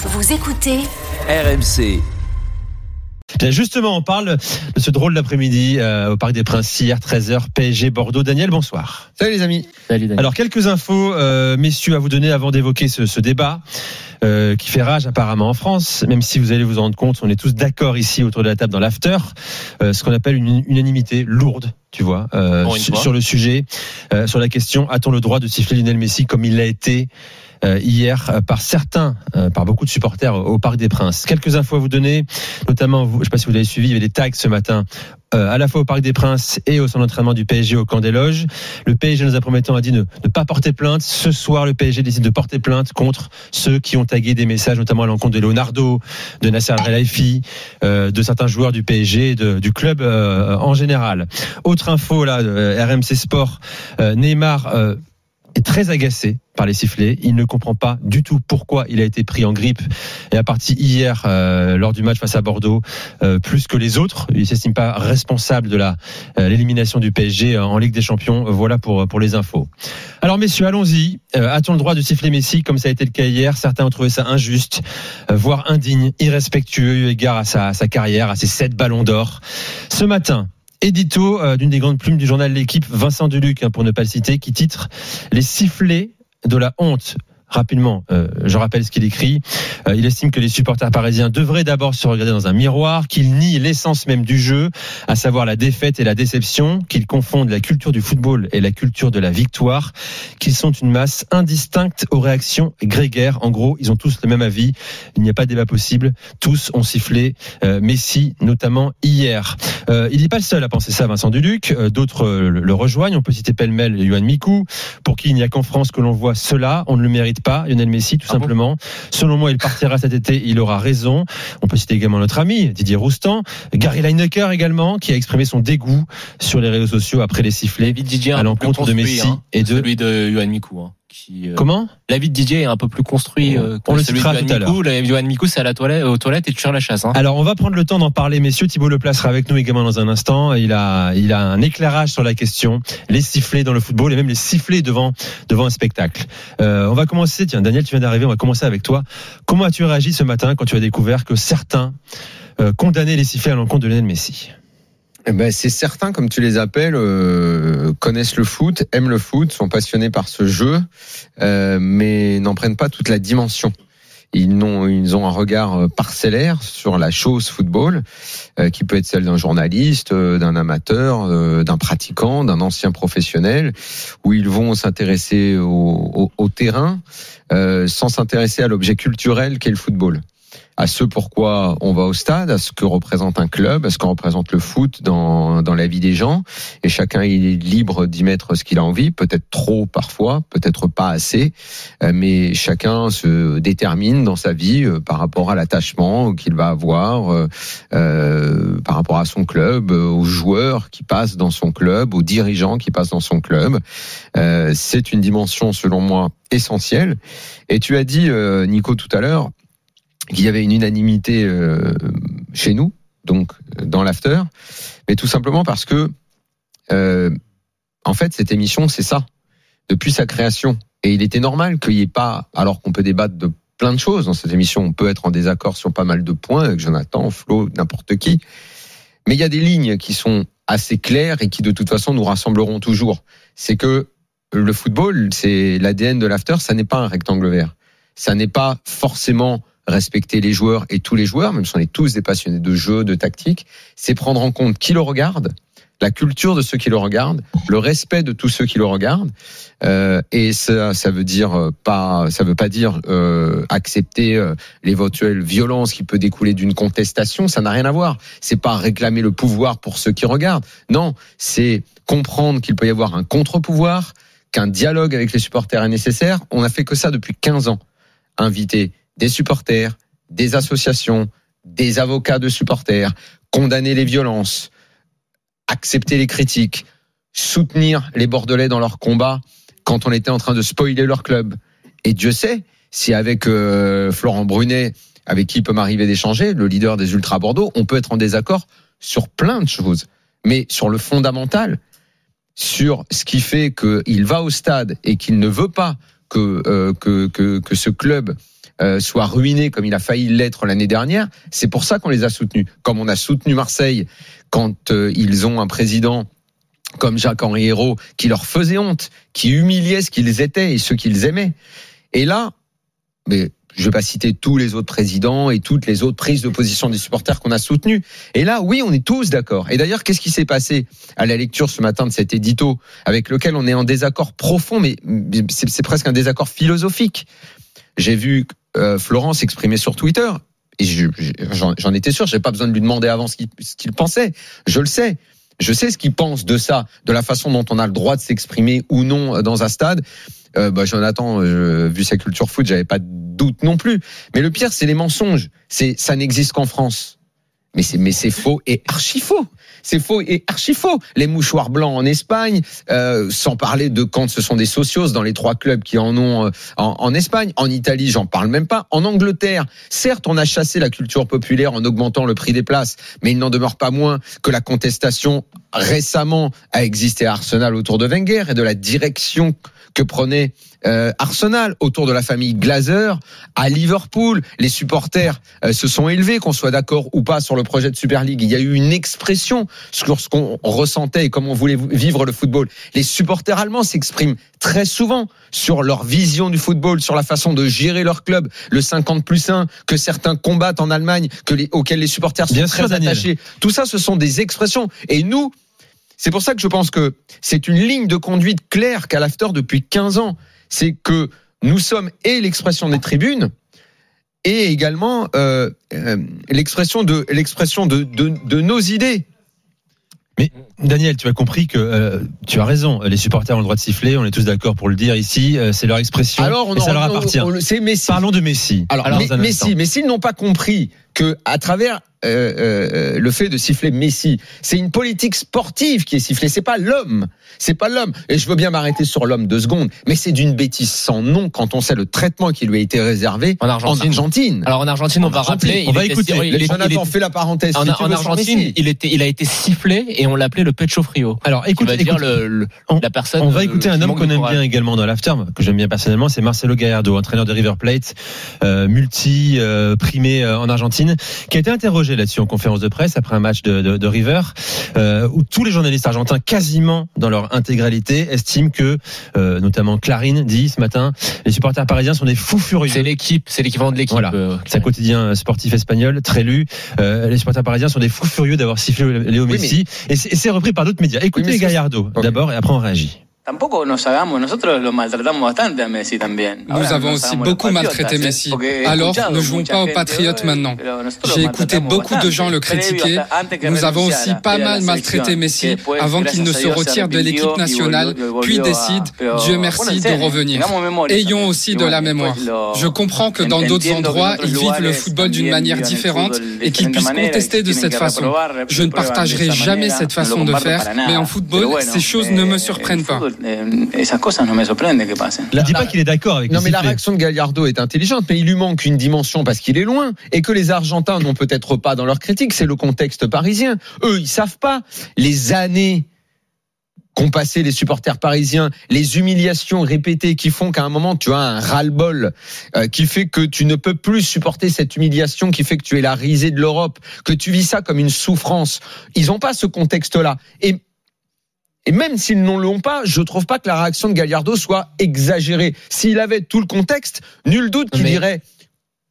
Vous écoutez RMC. Bien, justement, on parle de ce drôle d'après-midi euh, au Parc des Princes hier, 13h, PSG Bordeaux. Daniel, bonsoir. Salut les amis. Alors, quelques infos, euh, messieurs, à vous donner avant d'évoquer ce, ce débat euh, qui fait rage apparemment en France, même si vous allez vous en rendre compte, on est tous d'accord ici autour de la table dans l'after, euh, ce qu'on appelle une unanimité lourde, tu vois, euh, sur, le sujet, euh, sur la question, a-t-on le droit de siffler Lionel Messi comme il l'a été euh, hier euh, par certains, euh, par beaucoup de supporters au au Parc des Princes? Quelques infos à vous donner, notamment, vous, je ne sais pas si vous l'avez suivi, il y avait des tags ce matin, euh, à la fois au Parc des Princes et au centre d'entraînement du PSG au camp des loges. Le PSG, dans un premier temps, a dit ne, ne pas porter plainte. Ce soir, le PSG décide de porter plainte contre ceux qui ont tagué des messages, notamment à l'encontre de Leonardo, de Nasser Al-Khelaifi, euh, de certains joueurs du PSG, de- du club euh, en général. Autre info là, RMC Sport, Neymar est très agacé par les sifflets. Il ne comprend pas du tout pourquoi il a été pris en grippe et a parti hier euh, lors du match face à Bordeaux euh, plus que les autres. Il s'estime pas responsable de euh, l'élimination du PSG en Ligue des Champions. Voilà pour pour les infos. Alors messieurs, allons-y. Euh, A-t-on le droit de siffler Messi comme ça a été le cas hier? Certains ont trouvé ça injuste, euh, voire indigne, irrespectueux eu égard à sa, à sa carrière, à ses sept ballons d'or. Ce matin. Édito euh, d'une des grandes plumes du journal L'équipe, Vincent Deluc, hein, pour ne pas le citer, qui titre Les sifflets de la honte. Rapidement, euh, je rappelle ce qu'il écrit. Euh, il estime que les supporters parisiens devraient d'abord se regarder dans un miroir, qu'ils nient l'essence même du jeu, à savoir la défaite et la déception, qu'ils confondent la culture du football et la culture de la victoire, qu'ils sont une masse indistincte aux réactions grégaires. En gros, ils ont tous le même avis. Il n'y a pas de débat possible. Tous ont sifflé euh, Messi, notamment hier. Il n'est pas le seul à penser ça, Vincent Duluc. D'autres le, le rejoignent. On peut citer pêle-mêle Yohan Mikou, pour qui il n'y a qu'en France que l'on voit cela. On ne le mérite pas, Lionel Messi, tout Ah bon simplement. Selon moi, il partira cet été. Il aura raison. On peut citer également notre ami Didier Roustan, Gary Lineker également, qui a exprimé son dégoût sur les réseaux sociaux après les sifflets. À plus l'encontre de Messi hein, et de- celui de Yohan Mikou. Hein, qui, euh, Comment? L'avis de Didier est un peu plus construit euh, que On le celui de tout à. L'avis de c'est à la toilette, aux toilettes et tu tires la chasse. Hein. Alors, on va prendre le temps d'en parler, messieurs. Thibault Leplat sera avec nous également dans un instant. Il a, il a un éclairage sur la question, les sifflets dans le football et même les sifflets devant, devant un spectacle. Euh, on va commencer, tiens, Daniel, tu viens d'arriver, on va commencer avec toi. Comment as-tu réagi ce matin quand tu as découvert que certains euh, condamnaient les sifflets à l'encontre de Lionel Messi? Eh ben, c'est certains, comme tu les appelles, euh, connaissent le foot, aiment le foot, sont passionnés par ce jeu, euh, mais n'en prennent pas toute la dimension. Ils ont, ils ont un regard euh, parcellaire sur la chose football, euh, qui peut être celle d'un journaliste, euh, d'un amateur, euh, d'un pratiquant, d'un ancien professionnel, où ils vont s'intéresser au, au- au terrain sans s'intéresser à l'objet culturel qu'est le football à ce pourquoi on va au stade, à ce que représente un club, à ce que représente le foot dans, dans la vie des gens. Et chacun est libre d'y mettre ce qu'il a envie, peut-être trop parfois, peut-être pas assez, euh, mais chacun se détermine dans sa vie euh, par rapport à l'attachement qu'il va avoir, euh, par rapport à son club, aux joueurs qui passent dans son club, aux dirigeants qui passent dans son club. C'est une dimension, selon moi, essentielle. Et tu as dit, Nico, tout à l'heure, qu'il y avait une unanimité euh, chez nous, donc dans l'after, mais tout simplement parce que, euh, en fait, cette émission, c'est ça, depuis sa création. Et il était normal qu'il n'y ait pas, alors qu'on peut débattre de plein de choses dans cette émission, on peut être en désaccord sur pas mal de points avec Jonathan, Flo, n'importe qui, mais il y a des lignes qui sont assez claires et qui de toute façon nous rassembleront toujours. C'est que le football, c'est l'ADN de l'after, ça n'est pas un rectangle vert. Ça n'est pas forcément respecter les joueurs et tous les joueurs, même si on est tous des passionnés de jeu, de tactique, c'est prendre en compte qui le regarde, la culture de ceux qui le regardent, le respect de tous ceux qui le regardent, euh, et ça, ça veut dire euh, pas, ça veut pas dire euh, accepter euh, l'éventuelle violence qui peut découler d'une contestation. Ça n'a rien à voir. C'est pas réclamer le pouvoir pour ceux qui regardent. Non, c'est comprendre qu'il peut y avoir un contre-pouvoir, qu'un dialogue avec les supporters est nécessaire. On a fait que ça depuis 15 ans. Inviter des supporters, des associations, des avocats de supporters, condamner les violences, accepter les critiques, soutenir les Bordelais dans leur combat quand on était en train de spoiler leur club. Et Dieu sait si avec euh, Florent Brunet, avec qui il peut m'arriver d'échanger, le leader des Ultra Bordeaux, on peut être en désaccord sur plein de choses. Mais sur le fondamental, sur ce qui fait qu'il va au stade et qu'il ne veut pas que, euh, que, que, que ce club euh, soit ruiné comme il a failli l'être l'année dernière, c'est pour ça qu'on les a soutenus. Comme on a soutenu Marseille quand euh, ils ont un président comme Jacques-Henri Hérault qui leur faisait honte, qui humiliait ce qu'ils étaient et ce qu'ils aimaient. Et là, mais je vais pas citer tous les autres présidents et toutes les autres prises de position des supporters qu'on a soutenus. Et là, oui, on est tous d'accord. Et d'ailleurs, qu'est-ce qui s'est passé à la lecture ce matin de cet édito avec lequel on est en désaccord profond, mais c'est presque un désaccord philosophique. J'ai vu euh, Florence s'exprimer sur Twitter. Et je- je- j'en étais sûr, j'ai pas besoin de lui demander avant ce qu'il qu'il pensait. Je le sais. Je sais ce qu'il pense de ça, de la façon dont on a le droit de s'exprimer ou non dans un stade. Euh, bah, Jonathan, euh, vu sa culture foot, j'avais pas de doute non plus. Mais le pire, c'est les mensonges. C'est ça n'existe qu'en France. Mais c'est mais c'est faux et archi faux. C'est faux et archi faux. Les mouchoirs blancs en Espagne, euh, sans parler de quand ce sont des socios dans les trois clubs qui en ont euh, en, en Espagne, en Italie, j'en parle même pas. En Angleterre, certes, on a chassé la culture populaire en augmentant le prix des places, mais il n'en demeure pas moins que la contestation récemment a existé à Arsenal autour de Wenger et de la direction que prenait euh, Arsenal autour de la famille Glazer à Liverpool. Les supporters euh, se sont élevés, qu'on soit d'accord ou pas sur le projet de Super League. Il y a eu une expression sur ce qu'on ressentait et comment on voulait vivre le football. Les supporters allemands s'expriment très souvent sur leur vision du football, sur la façon de gérer leur club, le 50 plus 1 que certains combattent en Allemagne, que les, auxquels les supporters sont Bien très sûr, attachés. Tout ça, ce sont des expressions. Et nous, c'est pour ça que je pense que c'est une ligne de conduite claire qu'a l'after depuis 15 ans. C'est que nous sommes et l'expression des tribunes et également euh, euh, l'expression de l'expression de, de, de nos idées. Mais Daniel, tu as compris que euh, tu as raison. Les supporters ont le droit de siffler. On est tous d'accord pour le dire ici. Euh, c'est leur expression. Alors on et ça en- leur on- appartient. on c'est Messi. Parlons de Messi. Alors, Alors. Messi, mais s'ils n'ont pas compris que à travers euh, euh, le fait de siffler Messi, c'est une politique sportive qui est sifflée, c'est pas l'homme, c'est pas l'homme. Et je veux bien m'arrêter sur l'homme deux secondes, mais c'est d'une bêtise sans nom quand on sait le traitement qui lui a été réservé En Argentine. Argentine. Alors en Argentine, on va Argentine, rappeler. on il va était- écouter. il Jonathan, il fais la parenthèse. si en, Argentine, il était, il a été sifflé et on l'appelait le pecho frio. Alors, écoute, écoute, dire le, le- on- la personne. On va euh, écouter un homme qu'on aime bien également dans l'after, que j'aime bien personnellement, c'est Marcelo Gallardo, entraîneur de River Plate, euh, multi euh, primé euh, en Argentine, qui a été interrogé là-dessus en conférence de presse après un match de, de, de River, euh, où tous les journalistes argentins, quasiment dans leur intégralité, estiment que, euh, notamment Clarine dit ce matin, les supporters parisiens sont des fous furieux. C'est l'équipe, c'est l'équivalent de l'équipe. Voilà. euh, C'est un quotidien sportif espagnol, très lu. Euh, les supporters parisiens sont des fous furieux d'avoir sifflé Léo Oui, Messi. Et c'est et c'est repris par d'autres médias. Écoutez c'est- Gallardo d'abord et après on réagit. Tampoco nos hagamos, nosotros lo maltratamos bastante a Messi también. Nous Ahora avons aussi beaucoup maltraité Messi. ¿eh? He Alors, ne jouons pas aux patriotes maintenant. J'ai écouté beaucoup de gens le critiquer. Nous avons aussi pas mal maltraité Messi después, avant qu'il ne se retire de l'équipe nationale, volvió- puis décide, pero Dieu merci, de en- revenir. Ayons aussi de la mémoire. Je comprends que dans d'autres endroits, ils vivent le football d'une manière différente et qu'ils puissent contester de cette façon. Je ne partagerai jamais cette façon de faire, mais en football, ces choses ne me surprennent pas. Eh, esas cosas no me sorprende que pasen. Je dis pas qu'il est d'accord avec Non mais la réaction de Gallardo est intelligente, mais il lui manque une dimension parce qu'il est loin et que les Argentins n'ont peut-être pas dans leur critique, c'est le contexte parisien. Eux, ils savent pas les années qu'ont passé les supporters parisiens, les humiliations répétées qui font qu'à un moment tu as un ras-le-bol euh, qui fait que tu ne peux plus supporter cette humiliation, qui fait que tu es la risée de l'Europe, que tu vis ça comme une souffrance. Ils n'ont pas ce contexte-là. Et et même s'ils ne l'ont pas, je trouve pas que la réaction de Gallardo soit exagérée. S'il avait tout le contexte, nul doute qu'il Mais- dirait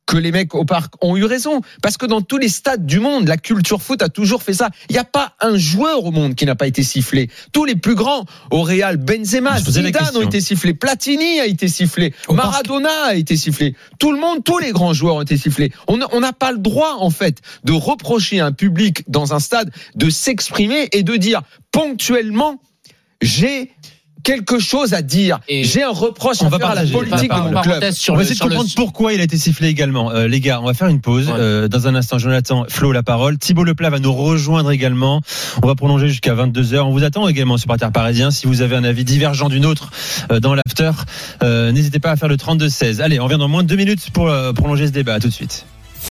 que les mecs au parc ont eu raison. Parce que dans tous les stades du monde, la culture foot a toujours fait ça. Il n'y a pas un joueur au monde qui n'a pas été sifflé. Tous les plus grands, au Real, Benzema, Zidane ont été sifflés, Platini a été sifflé, Au Maradona a été sifflé. Tout le monde, tous les grands joueurs ont été sifflés. On n'a pas le droit, en fait, de reprocher à un public dans un stade de s'exprimer et de dire ponctuellement, j'ai quelque chose à dire. Et J'ai un reproche on va faire à la politique de mon club. sur on va essayer de le- comprendre pourquoi il a été sifflé également. Euh, les gars, on va faire une pause. Ouais. Euh, dans un instant, Jonathan, Flo, la parole. Thibaut Leplat va nous rejoindre également. On va prolonger jusqu'à 22h. On vous attend également, supporters parisiens. Si vous avez un avis divergent d'une autre euh, dans l'after, n'hésitez pas à faire le 32-16. Allez, on revient dans moins de deux minutes pour prolonger ce débat. À tout de suite.